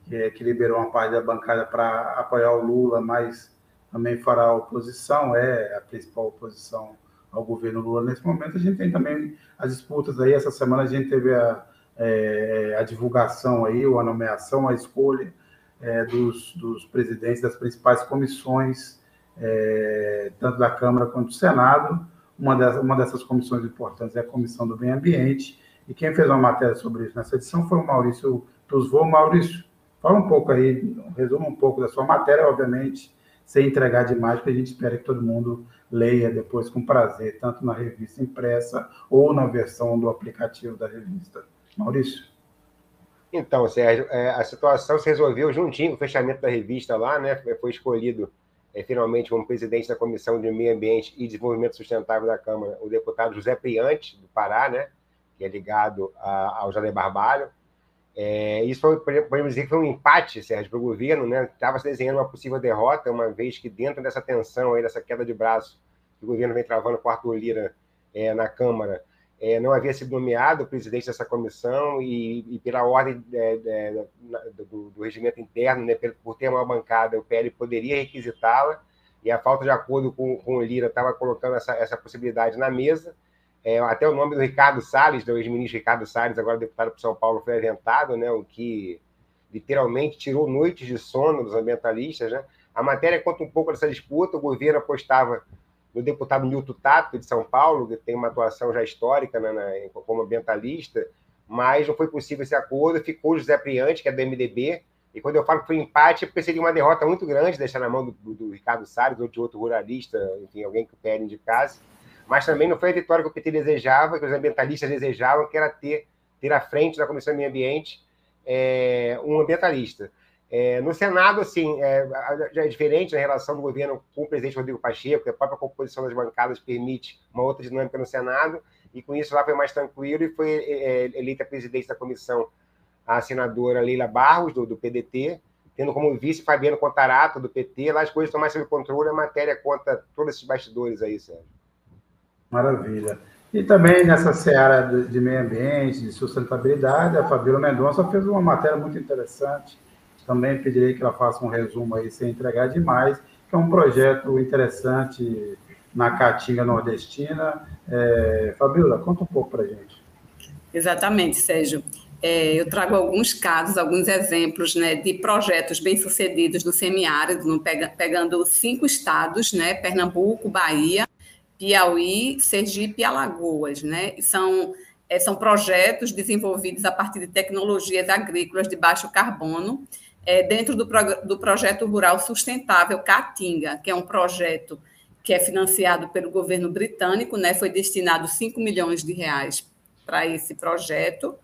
que, é, que liberou uma parte da bancada para apoiar o Lula, mas também fará oposição, é a principal oposição ao governo Lula nesse momento. A gente tem também as disputas aí. Essa semana a gente teve a, é, a divulgação aí, ou a nomeação, a escolha é, dos, dos presidentes das principais comissões, é, tanto da Câmara quanto do Senado. Uma, das, uma dessas comissões importantes é a Comissão do Meio Ambiente. E quem fez uma matéria sobre isso nessa edição foi o Maurício Tusvô. Maurício, fala um pouco aí, resuma um pouco da sua matéria, obviamente, sem entregar demais, porque a gente espera que todo mundo leia depois com prazer, tanto na revista impressa ou na versão do aplicativo da revista. Maurício? Então, Sérgio, é, a situação se resolveu juntinho com o fechamento da revista lá, né? Foi escolhido é, finalmente como presidente da Comissão de Meio Ambiente e Desenvolvimento Sustentável da Câmara o deputado José Priante, do Pará, né? Que é ligado a, ao Jader Barbalho. É, isso foi, podemos dizer que foi um empate, Sérgio, para o governo, né? Estava se desenhando uma possível derrota, uma vez que dentro dessa tensão aí, dessa queda de braço que o governo vem travando com o Arthur Lira é, na Câmara, é, não havia sido nomeado o presidente dessa comissão e, e pela ordem é, é, do, do, regimento interno, né, por ter uma bancada, o PL poderia requisitá-la e a falta de acordo com, com o Lira estava colocando essa, essa possibilidade na mesa. É, até o nome do Ricardo Salles, do ex-ministro Ricardo Salles, agora deputado por São Paulo, foi aventado, né, o que literalmente tirou noites de sono dos ambientalistas. Né? A matéria conta um pouco dessa disputa, o governo apostava no deputado Nilton Tato, de São Paulo, que tem uma atuação já histórica né, na, como ambientalista, mas não foi possível esse acordo, ficou o José Priante, que é do MDB, e quando eu falo que foi empate, é porque seria uma derrota muito grande deixar na mão do, do, do Ricardo Salles ou de outro ruralista, enfim, alguém que o PL indicasse mas também não foi a vitória que o PT desejava, que os ambientalistas desejavam, que era ter, ter à frente da Comissão de Meio Ambiente é, um ambientalista. É, no Senado, assim, é, já é diferente na relação do governo com o presidente Rodrigo Pacheco, a própria composição das bancadas permite uma outra dinâmica no Senado, e com isso lá foi mais tranquilo e foi é, é eleita presidente da comissão a senadora Leila Barros, do, do PDT, tendo como vice Fabiano Contarato, do PT. Lá as coisas estão mais sob controle, a matéria conta todos esses bastidores aí, Sérgio. Maravilha. E também nessa seara de meio ambiente, de sustentabilidade, a Fabíola Mendonça fez uma matéria muito interessante. Também pedirei que ela faça um resumo aí, sem entregar demais, que é um projeto interessante na Caatinga Nordestina. É, Fabíola, conta um pouco para gente. Exatamente, Sérgio. É, eu trago alguns casos, alguns exemplos né, de projetos bem-sucedidos no semiárido, pegando cinco estados, né, Pernambuco, Bahia, Piauí, Sergipe e Alagoas. Né, são, é, são projetos desenvolvidos a partir de tecnologias agrícolas de baixo carbono, é, dentro do, do projeto rural sustentável Caatinga, que é um projeto que é financiado pelo governo britânico, né, foi destinado 5 milhões de reais para esse projeto,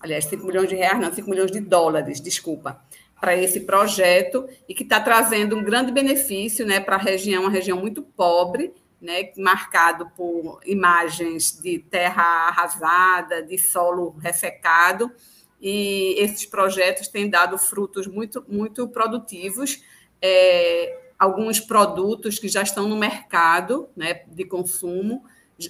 aliás, 5 milhões de reais, não, 5 milhões de dólares, desculpa, para esse projeto e que está trazendo um grande benefício né, para a região, uma região muito pobre, né, marcado por imagens de terra arrasada, de solo ressecado, e esses projetos têm dado frutos muito, muito produtivos. É, alguns produtos que já estão no mercado né, de consumo,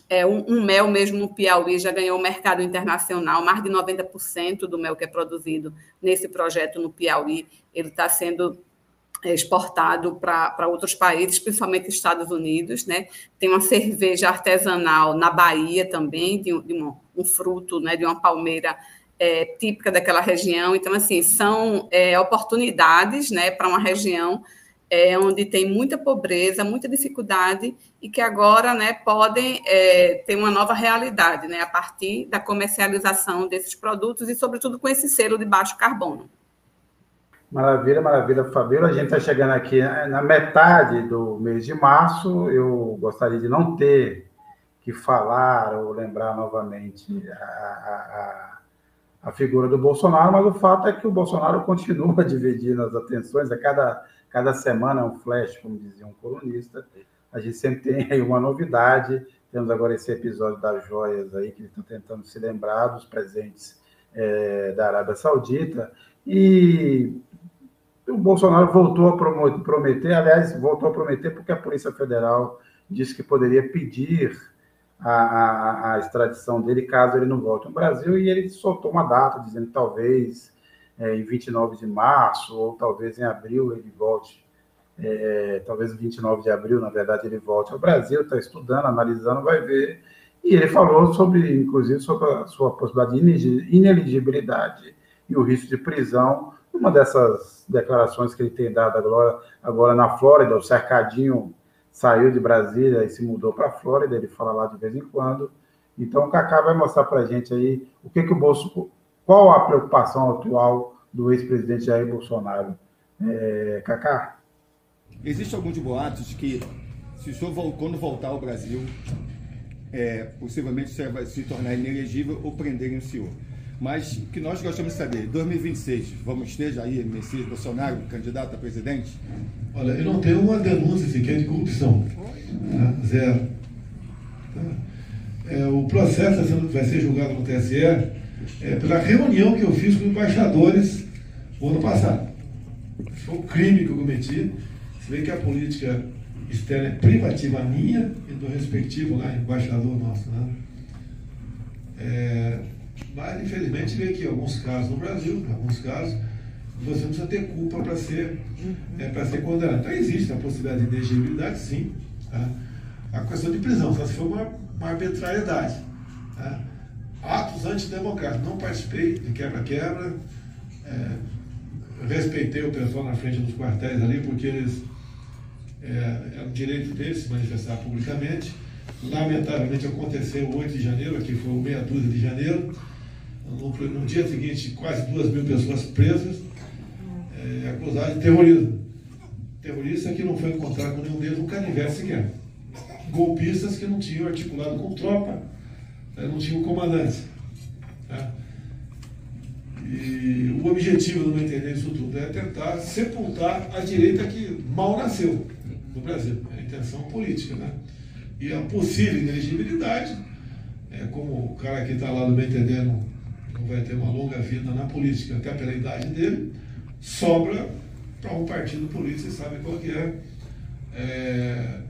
é, um, um, mel mesmo no Piauí já ganhou o mercado internacional, mais de 90% do mel que é produzido nesse projeto no Piauí, ele está sendo exportado para outros países, principalmente Estados Unidos, né? Tem uma cerveja artesanal na Bahia também, de, de um, um, fruto, né, de uma palmeira é, típica daquela região. Então, assim, são é, oportunidades, né, para uma região é, onde tem muita pobreza, muita dificuldade e que agora né, podem é, ter uma nova realidade né, a partir da comercialização desses produtos e, sobretudo, com esse selo de baixo carbono. Maravilha, maravilha, Fabíola. A gente está chegando aqui na metade do mês de março. Eu gostaria de não ter que falar ou lembrar novamente a, a, a figura do Bolsonaro, mas o fato é que o Bolsonaro continua dividindo as atenções a cada Cada semana é um flash, como dizia um colunista. A gente sempre tem aí uma novidade. Temos agora esse episódio das joias aí, que estão tentando se lembrar dos presentes é, da Arábia Saudita. E o Bolsonaro voltou a prometer, aliás, voltou a prometer porque a Polícia Federal disse que poderia pedir a, a, a, extradição dele caso ele não volte ao Brasil, e ele soltou uma data dizendo que talvez é, em 29 de março, ou talvez em abril ele volte, é, talvez em 29 de abril, na verdade, ele volte ao Brasil, está estudando, analisando, vai ver. E ele falou sobre, inclusive, sobre a sua possibilidade de ineligibilidade e o risco de prisão. Uma dessas declarações que ele tem dado agora, agora na Flórida, o cercadinho saiu de Brasília e se mudou para a Flórida, ele fala lá de vez em quando. Então, o Cacá vai mostrar para a gente aí o que, que o Bolso, qual a preocupação atual do ex-presidente Jair Bolsonaro? É, Cacá? Existem alguns boatos de que, se o senhor quando voltar ao Brasil, é, possivelmente o senhor vai se tornar inelegível ou prenderem o senhor. Mas o que nós gostamos de saber, 2026, vamos ter Jair Messias Bolsonaro candidato a presidente? Olha, eu não tenho uma denúncia sequer de corrupção. Tá? Zero. Tá? É, o processo vai ser julgado no TSE é, pela reunião que eu fiz com embaixadores o ano passado. Foi um crime que eu cometi. Se vê que a política externa é privativa minha e do respectivo lá, embaixador nosso. Né? É, mas, infelizmente, vê que alguns casos no Brasil, alguns casos, você não precisa ter culpa para ser, é, para ser condenado. Então, existe a possibilidade de elegibilidade, sim. Tá? A questão de prisão, só se for uma, uma arbitrariedade. Tá? atos antidemocráticos. Não participei de quebra-quebra, é, respeitei o pessoal na frente dos quartéis ali, porque eles é, é direito deles se manifestar publicamente. Lamentavelmente aconteceu o 8 de janeiro, aqui foi meia dúzia de janeiro. No, no dia seguinte, quase duas mil pessoas presas, é, acusadas de terrorismo. Terrorista que não foi encontrado com nenhum deles um canivete sequer. Golpistas que não tinham articulado com tropa não tinha um comandante. Tá? E o objetivo, no meu entender, disso tudo é tentar sepultar a direita que mal nasceu no Brasil. É a intenção política, né? E a possível inelegibilidade, é, como o cara que está lá, meu entender, não, não vai ter uma longa vida na política, até pela idade dele, sobra para um partido político, você sabe qual que é, é,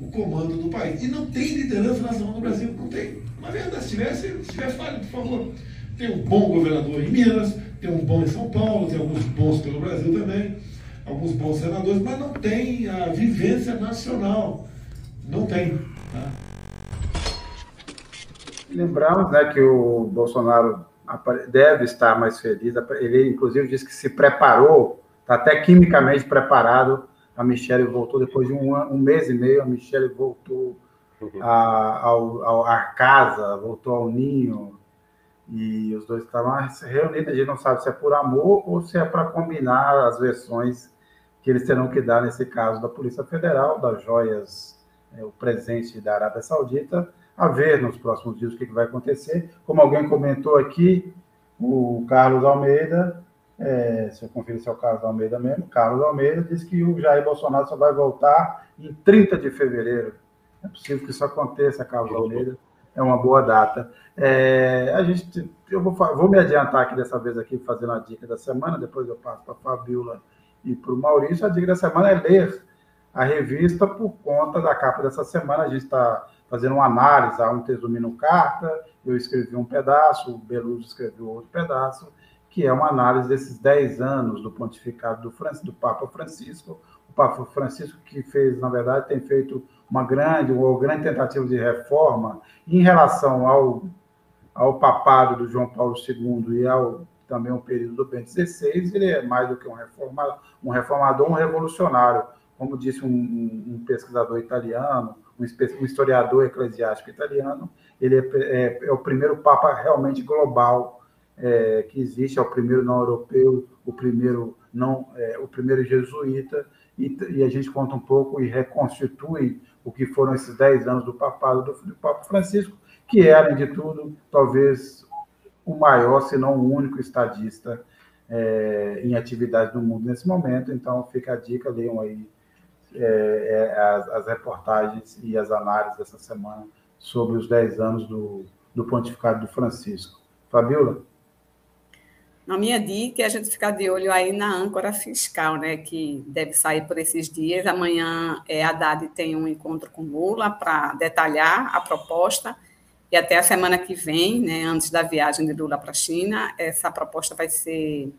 o comando do país. E não tem liderança nacional no Brasil, não tem. Na verdade, se tivesse, se tivesse, fale, por favor. Tem um bom governador em Minas, tem um bom em São Paulo, tem alguns bons pelo Brasil também, alguns bons senadores, mas não tem a vivência nacional. Não tem. Tá? Lembramos né, que o Bolsonaro deve estar mais feliz. Ele, inclusive, disse que se preparou, está até quimicamente preparado. A Michelle voltou depois de um, um mês e meio. A Michelle voltou uhum. a, ao, ao, à casa, voltou ao ninho. E os dois estavam reunidos. A gente não sabe se é por amor ou se é para combinar as versões que eles terão que dar nesse caso da Polícia Federal, das joias, o presente da Arábia Saudita a ver nos próximos dias o que, vai acontecer. Como alguém comentou aqui, o Carlos Almeida, é, se eu conferir se é o Carlos Almeida mesmo, Carlos Almeida disse que o Jair Bolsonaro só vai voltar em 30 de fevereiro. É possível que isso aconteça, Carlos Almeida. É uma boa data. É, a gente, eu vou, vou me adiantar aqui dessa vez aqui, fazendo a dica da semana, depois eu passo para a Fabiola e para o Maurício. A dica da semana é ler a revista por conta da capa dessa semana. A gente está fazendo uma análise, há um resumindo carta, eu escrevi um pedaço, o Beluso escreveu outro pedaço, que é uma análise desses 10 anos do pontificado do, do Papa Francisco, o Papa Francisco que fez, na verdade, tem feito uma grande, uma grande tentativa de reforma em relação ao, ao papado do João Paulo II e ao também o período do Bento XVI, ele é mais do que um um, reformador, um revolucionário, como disse um, um pesquisador italiano, um historiador eclesiástico italiano, ele é, é, é o primeiro papa realmente global é, que existe, é o primeiro não europeu, o primeiro não, é, o primeiro jesuíta, e, e, a gente conta um pouco e reconstitui o que foram esses dez anos do papado do, do Papa Francisco, que era, além de tudo, talvez o maior, se não o único estadista é, em atividade no mundo nesse momento. Então, fica a dica, leiam aí é, é, as, as, reportagens e as análises dessa semana sobre os 10 anos do, do pontificado do Francisco. Fabiola? Na minha dica é a gente ficar de olho aí na âncora fiscal, né, que deve sair por esses dias. Amanhã é, a Haddad tem um encontro com Lula para detalhar a proposta e até a semana que vem, né, antes da viagem de Lula para a China, essa proposta vai ser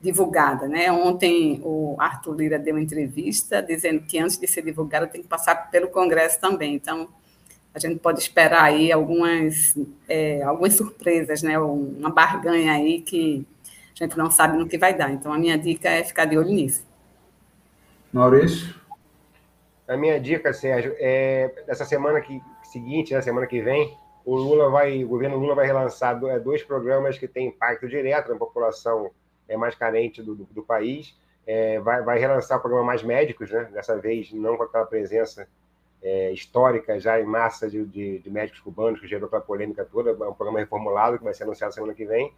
divulgada. Né? Ontem o Arthur Lira deu uma entrevista dizendo que antes de ser divulgada tem que passar pelo Congresso também. Então, a gente pode esperar aí algumas, é, algumas surpresas, né? uma barganha aí que a gente não sabe no que vai dar. Então, a minha dica é ficar de olho nisso. Maurício? A minha dica, Sérgio, é dessa semana que, seguinte, na né, semana que vem, o Lula vai, o governo Lula vai relançar dois programas que têm impacto direto na população é, mais carente do, do, do país. É, vai, vai relançar o programa Mais Médicos, né? dessa vez não com aquela presença é, histórica já em massa de, de, de, médicos cubanos, que gerou aquela polêmica toda, é um programa reformulado que vai ser anunciado semana que vem.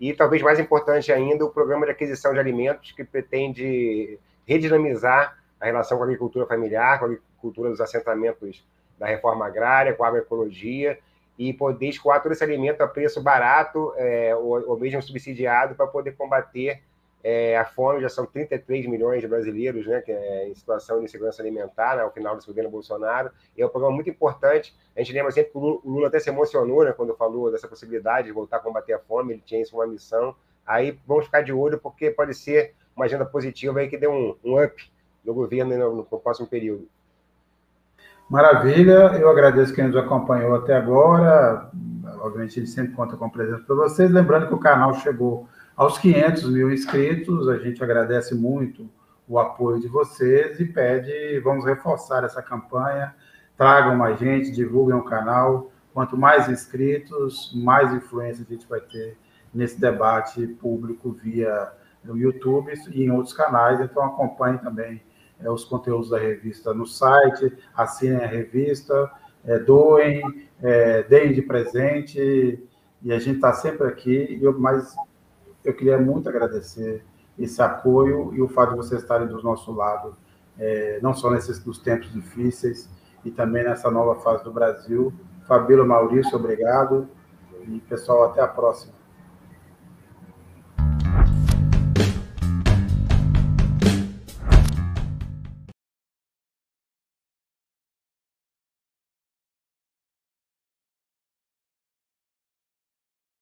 E talvez mais importante ainda, o programa de aquisição de alimentos, que pretende redinamizar a relação com a agricultura familiar, com a agricultura dos assentamentos da reforma agrária, com a agroecologia e poder escoar todo esse alimento a preço barato é, ou, ou, mesmo subsidiado para poder combater é, a fome. Já são 33 milhões de brasileiros né, que é, em situação de insegurança alimentar né, ao final do governo Bolsonaro. E é um programa muito importante. A gente lembra sempre que o Lula até se emocionou né, quando falou dessa possibilidade de voltar a combater a fome. Ele tinha isso uma missão. Aí vamos ficar de olho, porque pode ser uma agenda positiva aí que dê um, um up no governo no, no próximo período. Maravilha, eu agradeço quem nos acompanhou até agora. Obviamente, a gente sempre conta com presença para vocês. Lembrando que o canal chegou aos 500 mil inscritos, a gente agradece muito o apoio de vocês e pede, vamos reforçar essa campanha. Tragam mais gente, divulguem o canal. Quanto mais inscritos, mais influência a gente vai ter nesse debate público via o YouTube e em outros canais. Então, acompanhe também é, os conteúdos da revista no site, assinem a revista, é, doem, é, deem de presente, e a gente está sempre aqui, eu, mas eu queria muito agradecer esse apoio e o fato de vocês estarem do nosso lado, é, não só nesses nos tempos difíceis e também nessa nova fase do Brasil. Fabíola Maurício, obrigado. E, pessoal, até a próxima.